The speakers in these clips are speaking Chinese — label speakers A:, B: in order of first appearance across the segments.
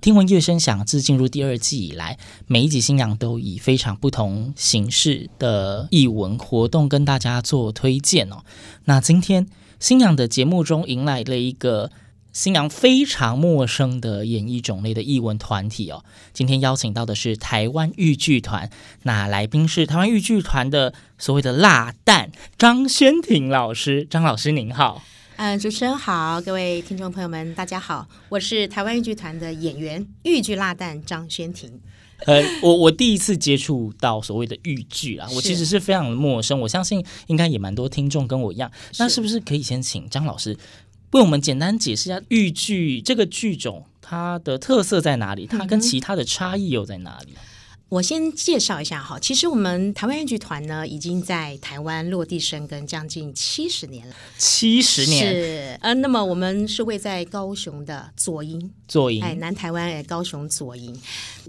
A: 听闻乐声响自进入第二季以来，每一集新娘都以非常不同形式的艺文活动跟大家做推荐哦。那今天新娘的节目中迎来了一个新娘非常陌生的演艺种类的艺文团体哦。今天邀请到的是台湾豫剧团，那来宾是台湾豫剧团的所谓的辣旦张轩婷老师。张老师您好。
B: 嗯，主持人好，各位听众朋友们，大家好，我是台湾豫剧团的演员豫剧辣蛋张轩婷。
A: 呃，我 我第一次接触到所谓的豫剧啊，我其实是非常的陌生。我相信应该也蛮多听众跟我一样。那是不是可以先请张老师为我们简单解释一下豫剧这个剧种它的特色在哪里？它跟其他的差异又在哪里？
B: 我先介绍一下哈，其实我们台湾豫剧团呢，已经在台湾落地生根将近七十年了。
A: 七十年
B: 是，呃，那么我们是位在高雄的左营，
A: 左营
B: 哎，南台湾哎，高雄左营，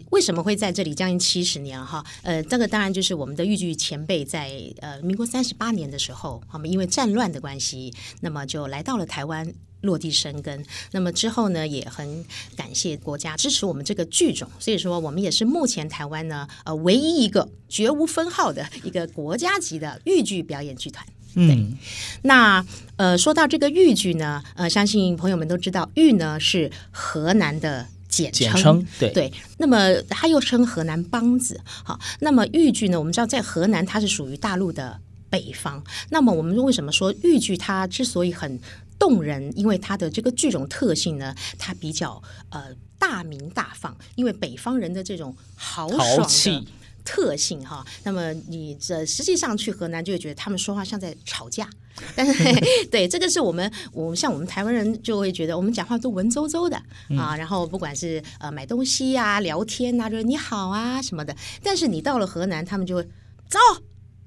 B: 为什么会在这里将近七十年哈？呃，这个当然就是我们的豫剧前辈在呃民国三十八年的时候，我们因为战乱的关系，那么就来到了台湾。落地生根，那么之后呢，也很感谢国家支持我们这个剧种，所以说我们也是目前台湾呢，呃，唯一一个绝无分号的一个国家级的豫剧表演剧团。
A: 嗯，
B: 那呃，说到这个豫剧呢，呃，相信朋友们都知道，豫呢是河南的简称，
A: 简称对。
B: 对。那么它又称河南梆子，好，那么豫剧呢，我们知道在河南它是属于大陆的北方。那么我们为什么说豫剧它之所以很动人，因为它的这个剧种特性呢，它比较呃大明大放，因为北方人的这种豪爽的特性哈。那么你这实际上去河南就会觉得他们说话像在吵架，但是 对这个是我们我们像我们台湾人就会觉得我们讲话都文绉绉的啊，然后不管是呃买东西呀、啊、聊天呐、啊，就是你好啊什么的。但是你到了河南，他们就会走，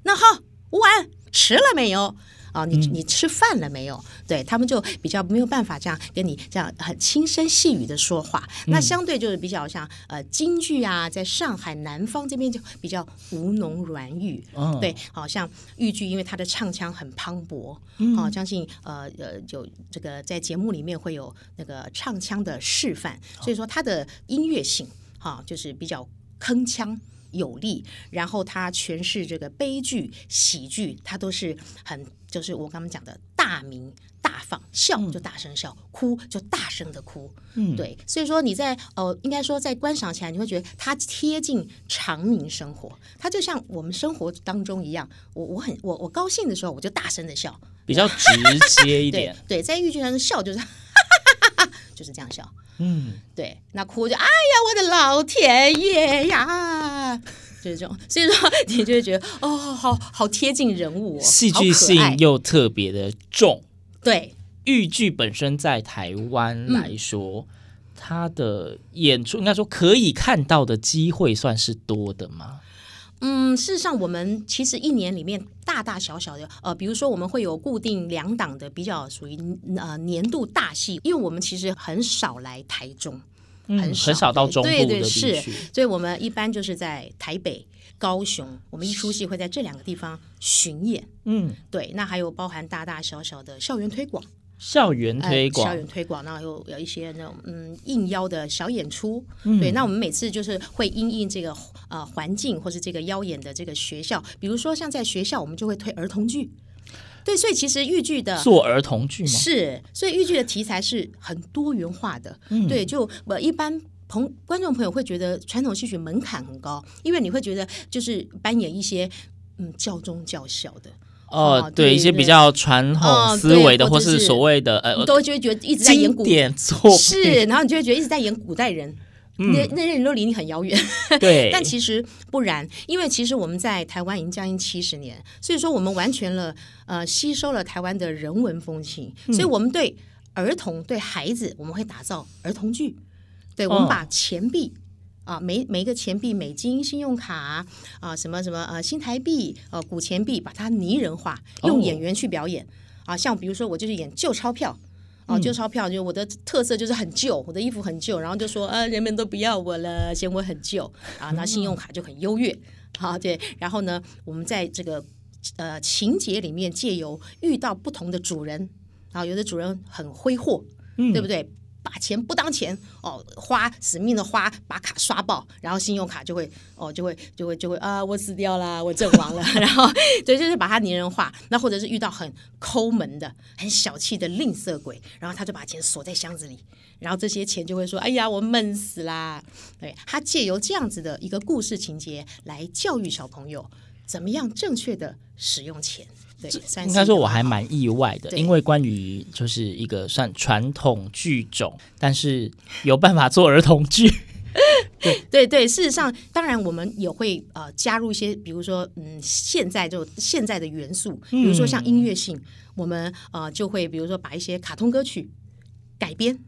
B: 那好，午安吃了没有？啊，你你吃饭了没有？嗯、对他们就比较没有办法这样跟你这样很轻声细语的说话。嗯、那相对就是比较像呃京剧啊，在上海南方这边就比较吴侬软语。哦、对，好像豫剧，因为它的唱腔很磅礴，嗯，好，相信呃呃有这个在节目里面会有那个唱腔的示范，所以说它的音乐性哈就是比较铿锵有力，然后他诠释这个悲剧、喜剧，他都是很。就是我刚刚讲的大明大放，笑就大声笑，嗯、哭就大声的哭，嗯，对，所以说你在呃，应该说在观赏起来，你会觉得它贴近常民生活，它就像我们生活当中一样。我我很我我高兴的时候，我就大声的笑，
A: 比较直接一点。
B: 对，对，在豫剧上笑就是就是这样笑，嗯，对，那哭就哎呀，我的老天爷呀！就是这种，所以说你就会觉得哦，好好贴近人物，哦，
A: 戏剧性又特别的重。
B: 对，
A: 豫剧本身在台湾来说，嗯、它的演出应该说可以看到的机会算是多的吗？
B: 嗯，事实上，我们其实一年里面大大小小的，呃，比如说我们会有固定两档的比较属于呃年度大戏，因为我们其实很少来台中。很少，
A: 很少到中对对是，
B: 所以我们一般就是在台北、高雄，我们一出戏会在这两个地方巡演。嗯，对，那还有包含大大小小的校园推广，
A: 校园推广，
B: 校园推广，然后有有一些那种嗯应邀的小演出。嗯、对，那我们每次就是会因应这个呃环境或是这个邀演的这个学校，比如说像在学校，我们就会推儿童剧。对，所以其实豫剧的
A: 做儿童剧吗？
B: 是，所以豫剧的题材是很多元化的。嗯，对，就我一般朋观众朋友会觉得传统戏曲门槛很高，因为你会觉得就是扮演一些嗯教中教小的。
A: 哦，对，对一些比较传统思维的，哦、或是所谓的呃，
B: 都就会觉得一直在演古
A: 典作
B: 是，然后你就会觉得一直在演古代人，嗯、那那些人都离你很遥远。
A: 对，
B: 但其实不然，因为其实我们在台湾已经将近七十年，所以说我们完全了呃吸收了台湾的人文风情，所以我们对儿童对孩子，我们会打造儿童剧，对我们把钱币。哦啊，每每一个钱币，美金、信用卡啊，什么什么呃，新台币、呃，古钱币，把它拟人化，用演员去表演。哦、啊，像比如说我就是演旧钞票，啊，旧钞票就我的特色就是很旧，我的衣服很旧，然后就说呃，人们都不要我了，嫌我很旧啊。那信用卡就很优越，好、啊、对。然后呢，我们在这个呃情节里面借由遇到不同的主人啊，有的主人很挥霍，嗯、对不对？把钱不当钱哦，花死命的花，把卡刷爆，然后信用卡就会哦，就会就会就会啊，我死掉了，我阵亡了，然后对，就是把它拟人化。那或者是遇到很抠门的、很小气的吝啬鬼，然后他就把钱锁在箱子里，然后这些钱就会说：“哎呀，我闷死啦！”对，他借由这样子的一个故事情节来教育小朋友，怎么样正确的使用钱。对，应
A: 该说我还蛮意外的，因为关于就是一个算传统剧种，但是有办法做儿童剧。
B: 对对对，事实上，当然我们也会呃加入一些，比如说嗯，现在就现在的元素，比如说像音乐性，嗯、我们呃就会比如说把一些卡通歌曲改编，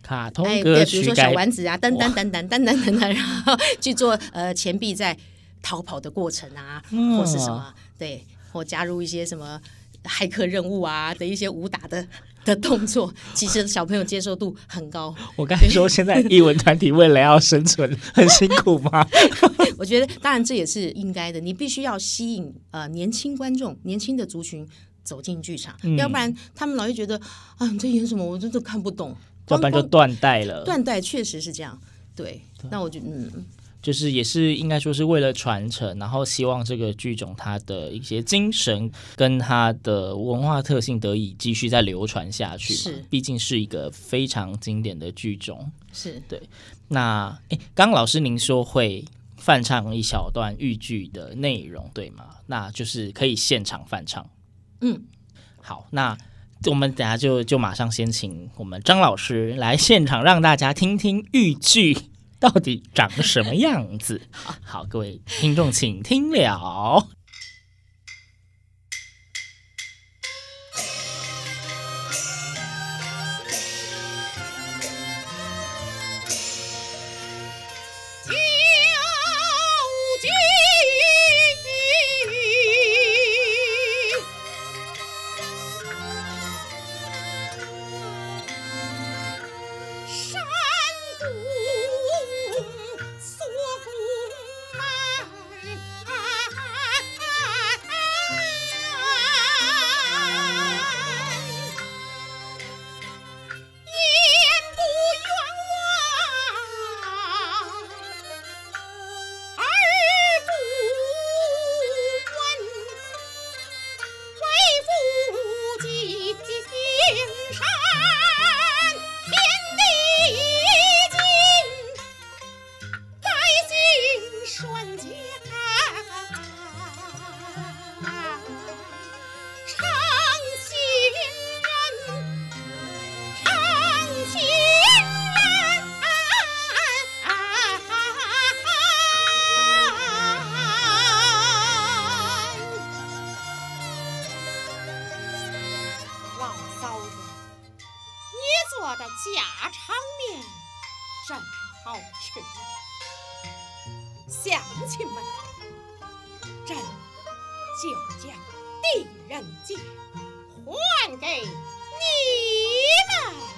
A: 卡通歌曲，
B: 比如说小丸子啊，等等等等等等等等，然后去做呃钱币在逃跑的过程啊，嗯、或是什么对。或加入一些什么骇客任务啊的一些武打的的动作，其实小朋友接受度很高。
A: 我刚才说，现在艺文团体为了要生存很辛苦吗？
B: 我觉得当然这也是应该的，你必须要吸引呃年轻观众、年轻的族群走进剧场，嗯、要不然他们老是觉得啊，你在演什么？我真的看不懂，
A: 要不然就断代了。
B: 断代确实是这样，对。那我就嗯。
A: 就是也是应该说是为了传承，然后希望这个剧种它的一些精神跟它的文化特性得以继续再流传下去。是，毕竟是一个非常经典的剧种。
B: 是
A: 对。那诶，刚刚老师您说会翻唱一小段豫剧的内容，对吗？那就是可以现场翻唱。
B: 嗯，
A: 好，那我们等下就就马上先请我们张老师来现场让大家听听豫剧。到底长什么样子？好，各位听众，请听了。
C: 还给你
A: 们。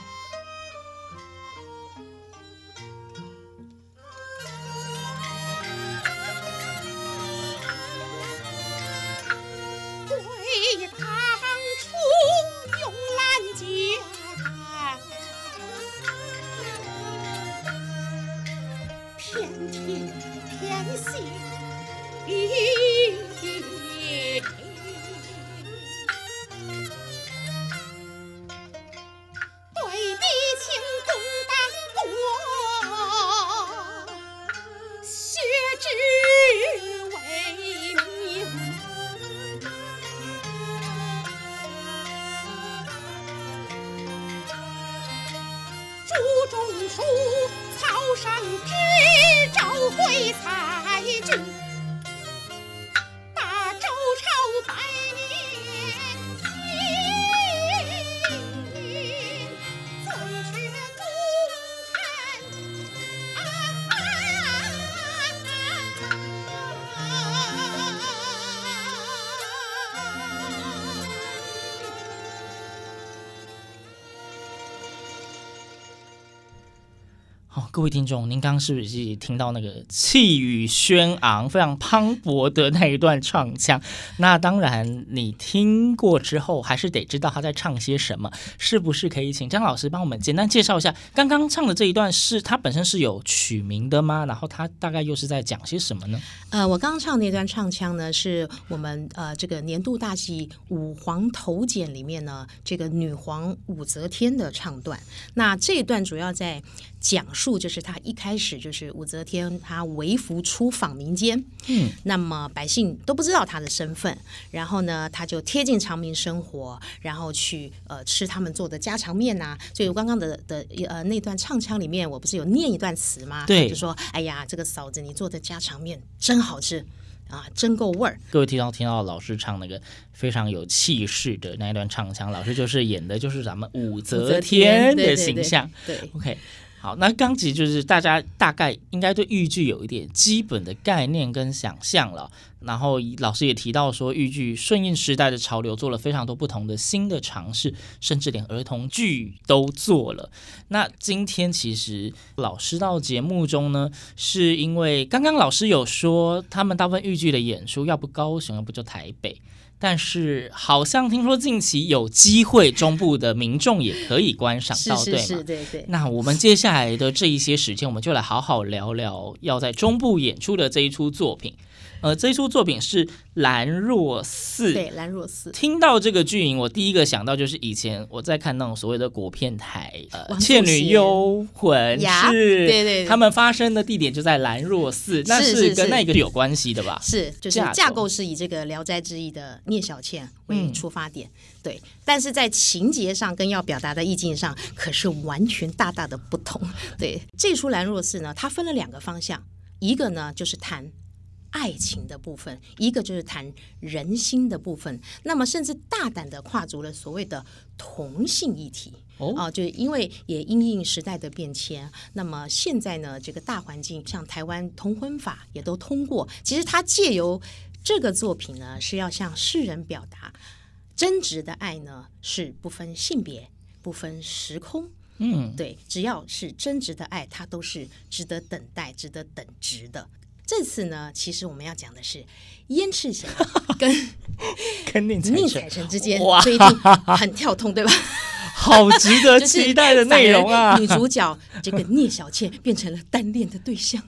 A: 各位听众，您刚刚是不是听到那个气宇轩昂、非常磅礴的那一段唱腔？那当然，你听过之后，还是得知道他在唱些什么。是不是可以请张老师帮我们简单介绍一下，刚刚唱的这一段是他本身是有曲名的吗？然后他大概又是在讲些什么呢？
B: 呃，我刚刚唱那段唱腔呢，是我们呃这个年度大戏《武皇头简》里面呢，这个女皇武则天的唱段。那这一段主要在讲述，就是他一开始就是武则天，她微服出访民间，嗯，那么百姓都不知道他的身份，然后呢，他就贴近常民生活，然后去呃吃他们做的家常面呐、啊。所以我刚刚的的呃那段唱腔里面，我不是有念一段词吗？
A: 对，
B: 就说哎呀，这个嫂子你做的家常面真好吃啊，真够味儿。
A: 各位听到听到老师唱那个非常有气势的那一段唱腔，老师就是演的就是咱们武则天的形象。
B: 对，对，对，对
A: ，OK。好，那刚其实就是大家大概应该对豫剧有一点基本的概念跟想象了。然后老师也提到说，豫剧顺应时代的潮流，做了非常多不同的新的尝试，甚至连儿童剧都做了。那今天其实老师到节目中呢，是因为刚刚老师有说，他们大部分豫剧的演出，要不高雄，要不就台北。但是好像听说近期有机会，中部的民众也可以观赏到，对吗？
B: 是，对对。
A: 那我们接下来的这一些时间，我们就来好好聊聊要在中部演出的这一出作品。呃，这一出作品是《兰若寺》。
B: 对，《兰若寺》。
A: 听到这个剧名，我第一个想到就是以前我在看那种所谓的国片台，呃，《倩女幽魂》是，
B: 对对，
A: 他们发生的地点就在兰若寺，那是跟那个有关系的吧？
B: 是，就是架构是以这个《聊斋志异》的聂小倩为出发点，嗯，对，但是在情节上跟要表达的意境上，可是完全大大的不同。对，这出《兰若寺》呢，它分了两个方向，一个呢就是谈。爱情的部分，一个就是谈人心的部分，那么甚至大胆的跨足了所谓的同性议题哦，啊，就是因为也因应时代的变迁，那么现在呢，这个大环境像台湾同婚法也都通过，其实他借由这个作品呢，是要向世人表达真挚的爱呢，是不分性别、不分时空，嗯，对，只要是真挚的爱，它都是值得等待、值得等值的。这次呢，其实我们要讲的是燕赤霞跟
A: 跟宁
B: 采臣之间，这一定很跳痛，对吧？
A: 好值得期待的内容啊！
B: 女主角这个聂小倩变成了单恋的对象，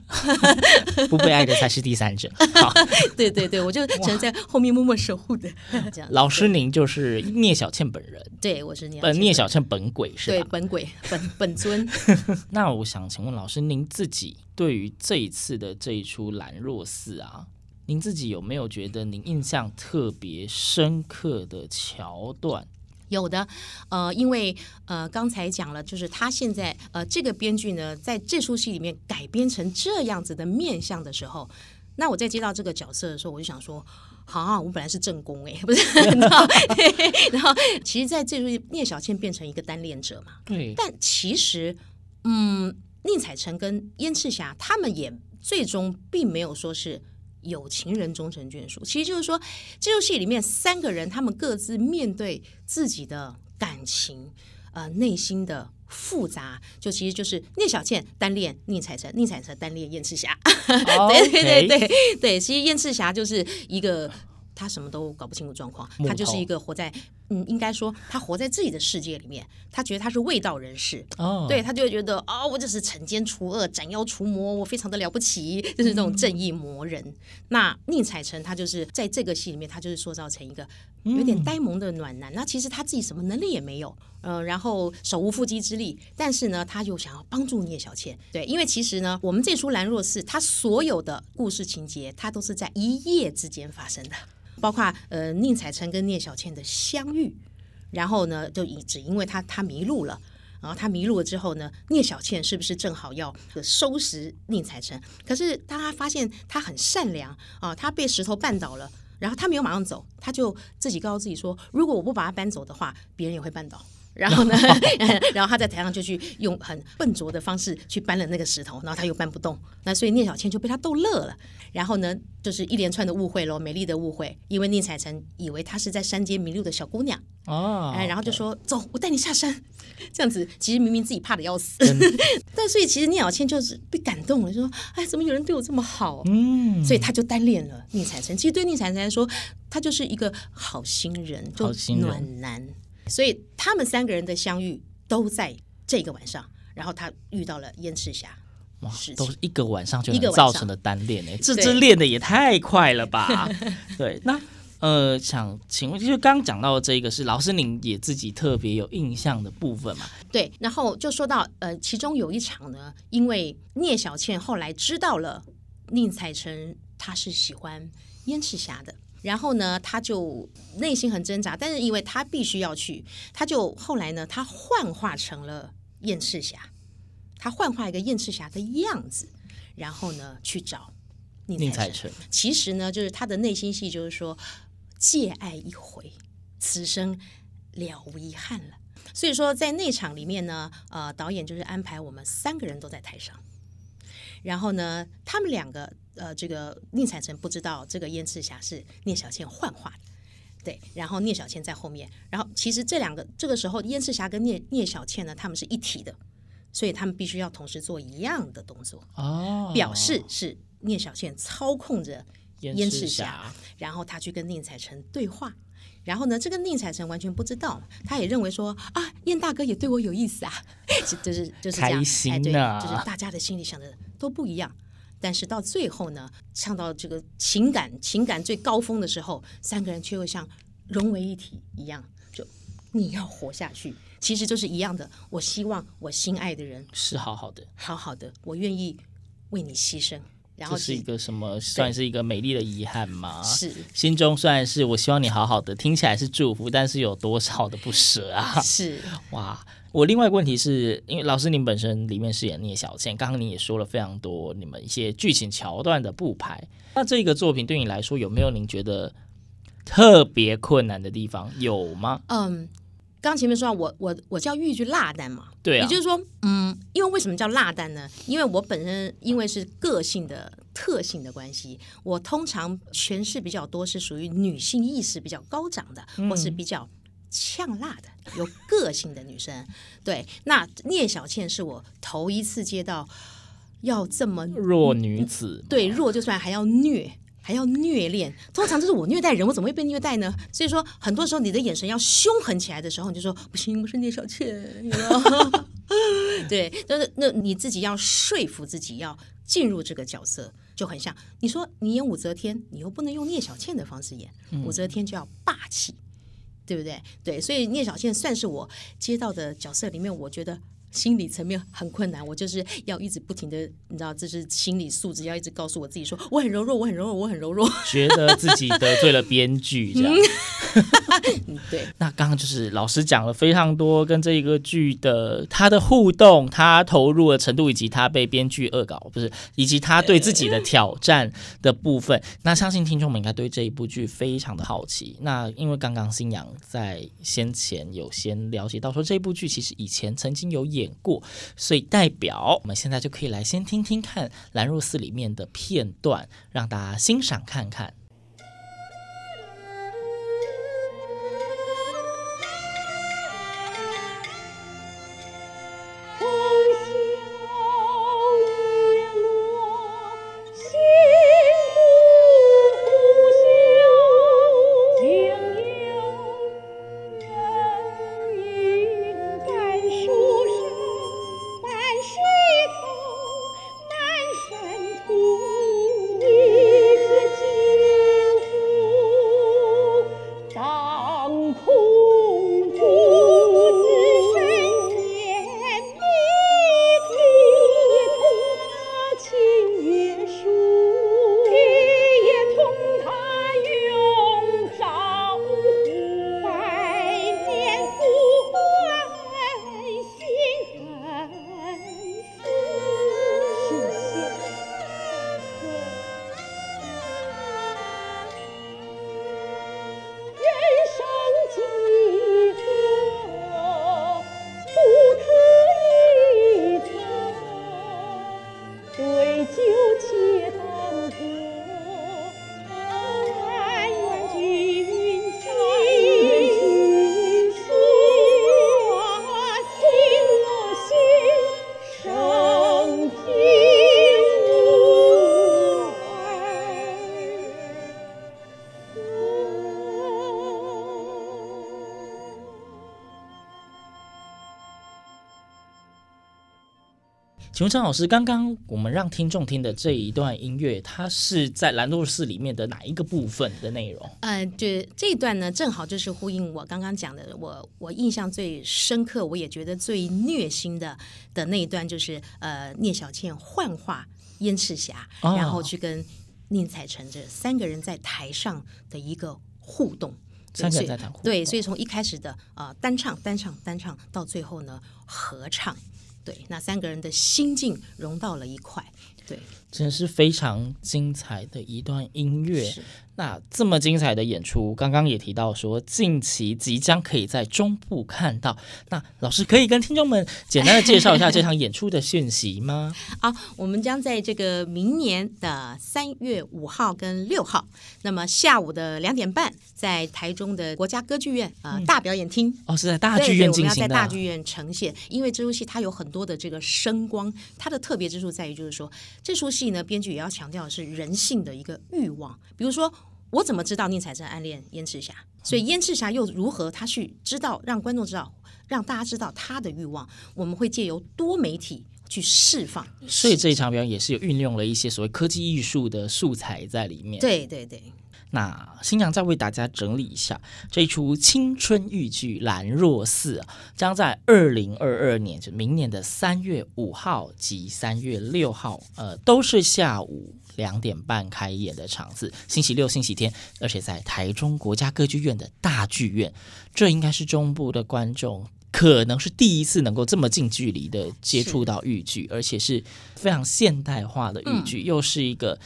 A: 不被爱的才是第三者。好，
B: 对对对，我就只能在后面默默守护的这样。
A: 老师，您就是聂小倩本人？
B: 对，我是聂
A: 本聂小倩本鬼是吧？
B: 对，本鬼本本尊。
A: 那我想请问老师，您自己对于这一次的这一出《兰若寺》啊，您自己有没有觉得您印象特别深刻的桥段？
B: 有的，呃，因为呃，刚才讲了，就是他现在呃，这个编剧呢，在这出戏里面改编成这样子的面相的时候，那我在接到这个角色的时候，我就想说，好、啊，我本来是正宫哎，不是，然后，然后，其实在这出，聂小倩变成一个单恋者嘛，
A: 对，
B: 但其实，嗯，宁采臣跟燕赤霞他们也最终并没有说是。有情人终成眷属，其实就是说，这出戏里面三个人，他们各自面对自己的感情，呃，内心的复杂，就其实就是聂小倩单恋宁采臣，宁采臣单恋燕赤霞。
A: Oh,
B: 对对对对对，其实燕赤霞就是一个。他什么都搞不清楚状况，他就是一个活在嗯，应该说他活在自己的世界里面，他觉得他是卫道人士，哦，对，他就会觉得啊、哦，我就是惩奸除恶、斩妖除魔，我非常的了不起，就是这种正义魔人。嗯、那宁采臣他就是在这个戏里面，他就是塑造成一个有点呆萌的暖男。嗯、那其实他自己什么能力也没有，嗯、呃，然后手无缚鸡之力，但是呢，他又想要帮助聂小倩，对，因为其实呢，我们这出《兰若寺》，它所有的故事情节，它都是在一夜之间发生的。包括呃，宁采臣跟聂小倩的相遇，然后呢，就以只因为他他迷路了，然后他迷路了之后呢，聂小倩是不是正好要收拾宁采臣？可是当他发现他很善良啊，他被石头绊倒了，然后他没有马上走，他就自己告诉自己说：如果我不把他搬走的话，别人也会绊倒。然后呢，然后他在台上就去用很笨拙的方式去搬了那个石头，然后他又搬不动，那所以聂小倩就被他逗乐了。然后呢，就是一连串的误会喽，美丽的误会，因为宁采臣以为她是在山间迷路的小姑娘哦，哎，然后就说、走，我带你下山，这样子，其实明明自己怕的要死，但所以其实聂小倩就是被感动了，就说哎，怎么有人对我这么好？嗯，所以他就单恋了宁采臣。其实对宁采臣来说，他就是一个好心人，就暖男。所以他们三个人的相遇都在这个晚上，然后他遇到了燕赤霞，
A: 哇，都是一个晚上就能造成的单恋哎，这这练的也太快了吧？对，那呃，想请问，就是刚刚讲到的这一个是老师您也自己特别有印象的部分嘛？
B: 对，然后就说到呃，其中有一场呢，因为聂小倩后来知道了宁采臣他是喜欢燕赤霞的。然后呢，他就内心很挣扎，但是因为他必须要去，他就后来呢，他幻化成了燕赤霞，他幻化一个燕赤霞的样子，然后呢去找宁采臣。其实呢，就是他的内心戏，就是说借爱一回，此生了无遗憾了。所以说，在那场里面呢，呃，导演就是安排我们三个人都在台上，然后呢，他们两个。呃，这个宁采臣不知道这个燕赤霞是聂小倩幻化的，对，然后聂小倩在后面，然后其实这两个这个时候燕赤霞跟聂聂小倩呢，他们是一体的，所以他们必须要同时做一样的动作，哦，表示是聂小倩操控着燕赤霞，然后他去跟宁采臣对话，然后呢，这个宁采臣完全不知道，他也认为说啊，燕大哥也对我有意思啊，就是就是这样，哎，对，就是大家的心里想的都不一样。但是到最后呢，唱到这个情感情感最高峰的时候，三个人却又像融为一体一样，就你要活下去，其实就是一样的。我希望我心爱的人
A: 是好好的，
B: 好好的，我愿意为你牺牲。然后
A: 这是一个什么？算是一个美丽的遗憾吗？
B: 是，
A: 心中虽然是我希望你好好的，听起来是祝福，但是有多少的不舍啊？
B: 是
A: 哇。我另外一个问题是因为老师您本身里面饰演聂小倩，刚刚你也说了非常多你们一些剧情桥段的布排，那这个作品对你来说有没有您觉得特别困难的地方？有吗？
B: 嗯，刚前面说我我我叫豫剧辣旦嘛，
A: 对啊，
B: 也就是说，嗯，因为为什么叫辣旦呢？因为我本身因为是个性的特性的关系，我通常诠释比较多是属于女性意识比较高涨的，或是比较。呛辣的、有个性的女生，对，那聂小倩是我头一次接到要这么
A: 弱女子，
B: 对，弱就算还要虐，还要虐恋。通常就是我虐待人，我怎么会被虐待呢？所以说，很多时候你的眼神要凶狠起来的时候，你就说不行，我是聂小倩。对，就是那你自己要说服自己要进入这个角色，就很像你说你演武则天，你又不能用聂小倩的方式演，武则天就要霸气。对不对？对，所以聂小倩算是我接到的角色里面，我觉得心理层面很困难。我就是要一直不停的，你知道，这是心理素质，要一直告诉我自己说，我很柔弱，我很柔弱，我很柔弱，
A: 觉得自己得罪了编剧，这样。
B: 对，
A: 那刚刚就是老师讲了非常多跟这一个剧的他的互动，他投入的程度，以及他被编剧恶搞，不是，以及他对自己的挑战的部分。那相信听众们应该对这一部剧非常的好奇。那因为刚刚新阳在先前有先了解到说这部剧其实以前曾经有演过，所以代表我们现在就可以来先听听看兰若寺里面的片段，让大家欣赏看看。请问张老师，刚刚我们让听众听的这一段音乐，它是在兰若寺里面的哪一个部分的内容？
B: 呃，就这一段呢，正好就是呼应我刚刚讲的，我我印象最深刻，我也觉得最虐心的的那一段，就是呃，聂小倩幻化燕赤霞，哦、然后去跟宁采臣这三个人在台上的一个互动。
A: 三个人在谈互。
B: 对，所以从一开始的呃单唱单唱单唱，到最后呢合唱。对，那三个人的心境融到了一块，对，
A: 真是非常精彩的一段音乐。那这么精彩的演出，刚刚也提到说，近期即将可以在中部看到。那老师可以跟听众们简单的介绍一下这场演出的讯息吗？
B: 好，我们将在这个明年的三月五号跟六号，那么下午的两点半，在台中的国家歌剧院啊、呃、大表演厅、嗯、
A: 哦，是在大剧院进行的。我们要在
B: 大剧院呈现，因为这出戏它有很多的这个声光，它的特别之处在于就是说，这出戏呢，编剧也要强调的是人性的一个欲望，比如说。我怎么知道宁采臣暗恋燕赤霞？所以燕赤霞又如何？他去知道，让观众知道，让大家知道他的欲望。我们会借由多媒体去释放。
A: 所以这一场表演也是有运用了一些所谓科技艺术的素材在里面。
B: 对对对。
A: 那新娘再为大家整理一下这一出青春豫剧《兰若寺》啊，将在二零二二年，就明年的三月五号及三月六号，呃，都是下午两点半开演的场次，星期六、星期天，而且在台中国家歌剧院的大剧院，这应该是中部的观众可能是第一次能够这么近距离的接触到豫剧，而且是非常现代化的豫剧，嗯、又是一个。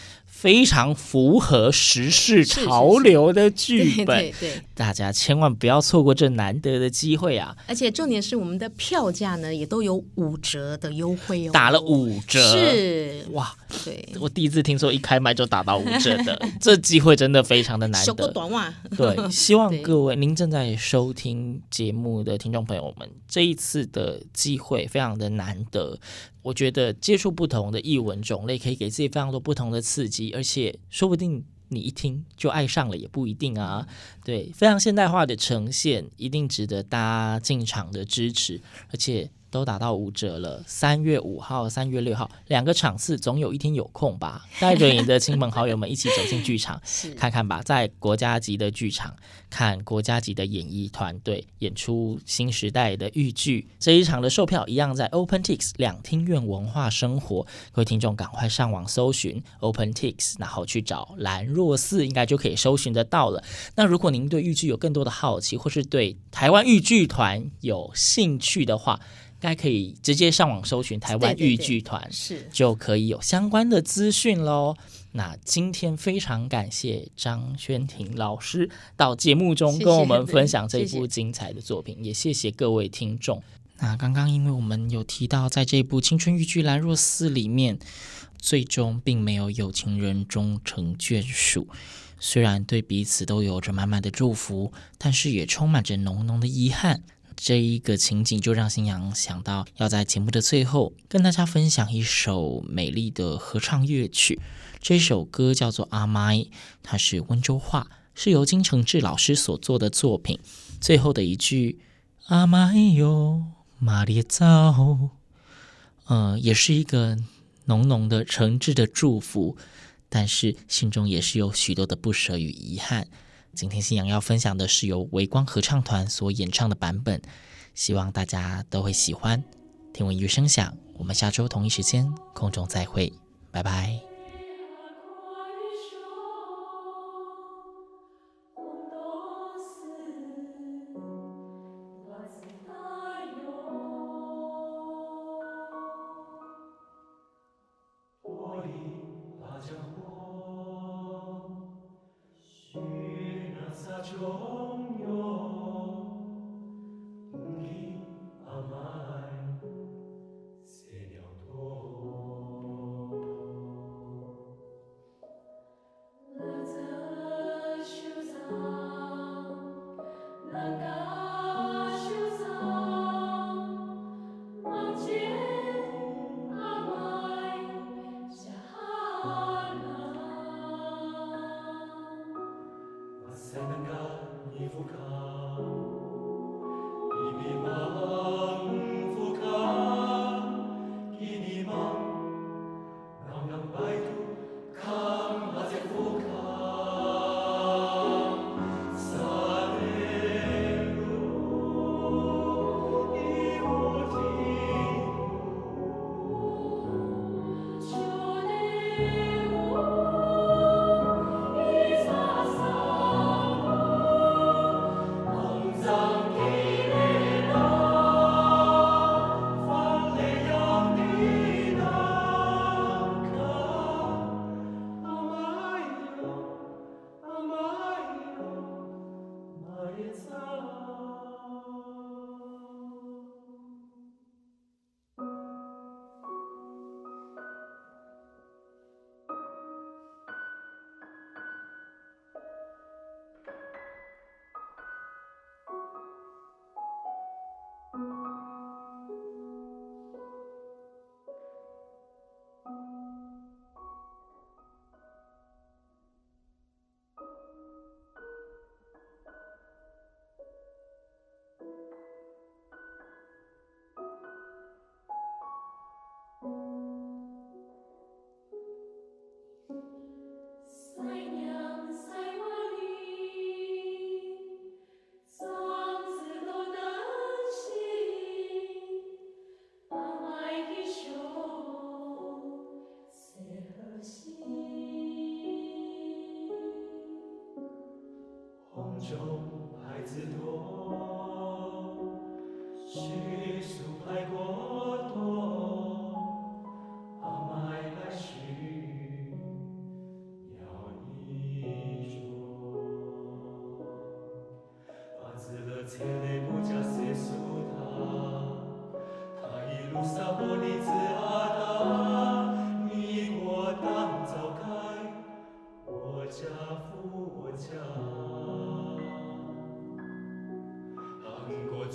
A: 非常符合时事潮流的剧本，
B: 对对，
A: 大家千万不要错过这难得的机会啊！
B: 而且重点是，我们的票价呢也都有五折的优惠哦，
A: 打了五折，
B: 是
A: 哇！
B: 对，
A: 我第一次听说一开卖就打到五折的，这机会真的非常的难得。
B: 短袜，
A: 对，希望各位您正在收听节目的听众朋友们，这一次的机会非常的难得。我觉得接触不同的译文种类，可以给自己非常多不同的刺激，而且说不定你一听就爱上了，也不一定啊。对，非常现代化的呈现，一定值得大家进场的支持，而且。都打到五折了，三月五号、三月六号两个场次，总有一天有空吧？带着你的亲朋好友们一起走进剧场，看看吧。在国家级的剧场看国家级的演艺团队演出新时代的豫剧，这一场的售票一样在 OpenTix 两厅院文化生活。各位听众赶快上网搜寻 OpenTix，然后去找兰若寺，应该就可以搜寻得到了。那如果您对豫剧有更多的好奇，或是对台湾豫剧团有兴趣的话，大家可以直接上网搜寻台湾豫剧团，是就可以有相关的资讯喽。那今天非常感谢张轩婷老师到节目中跟我们分享这部精彩的作品，谢谢也谢谢各位听众。那刚刚因为我们有提到，在这部青春豫剧《兰若寺》里面，最终并没有有情人终成眷属，虽然对彼此都有着满满的祝福，但是也充满着浓浓的遗憾。这一个情景就让新阳想到，要在节目的最后跟大家分享一首美丽的合唱乐曲。这首歌叫做《阿麦》，它是温州话，是由金承志老师所做的作品。最后的一句“阿麦哟，马列造”，呃，也是一个浓浓的诚挚的祝福，但是心中也是有许多的不舍与遗憾。今天信阳要分享的是由维光合唱团所演唱的版本，希望大家都会喜欢。听闻乐声响，我们下周同一时间空中再会，拜拜。
D: 中有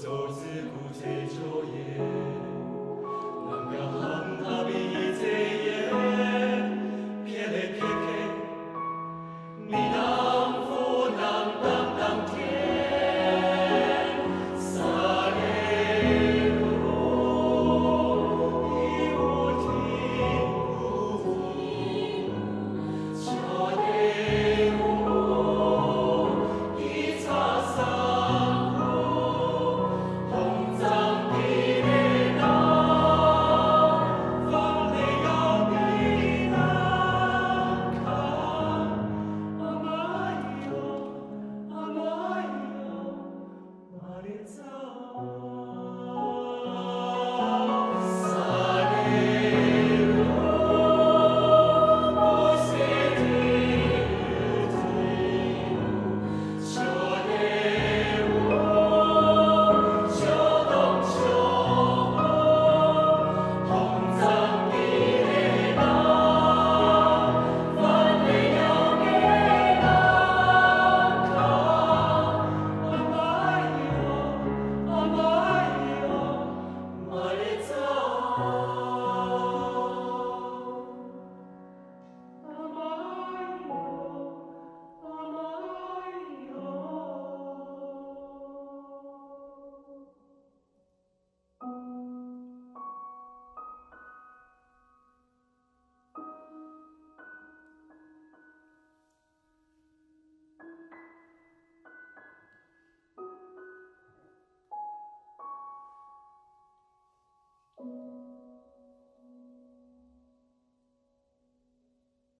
D: 就自古这昼夜，能够。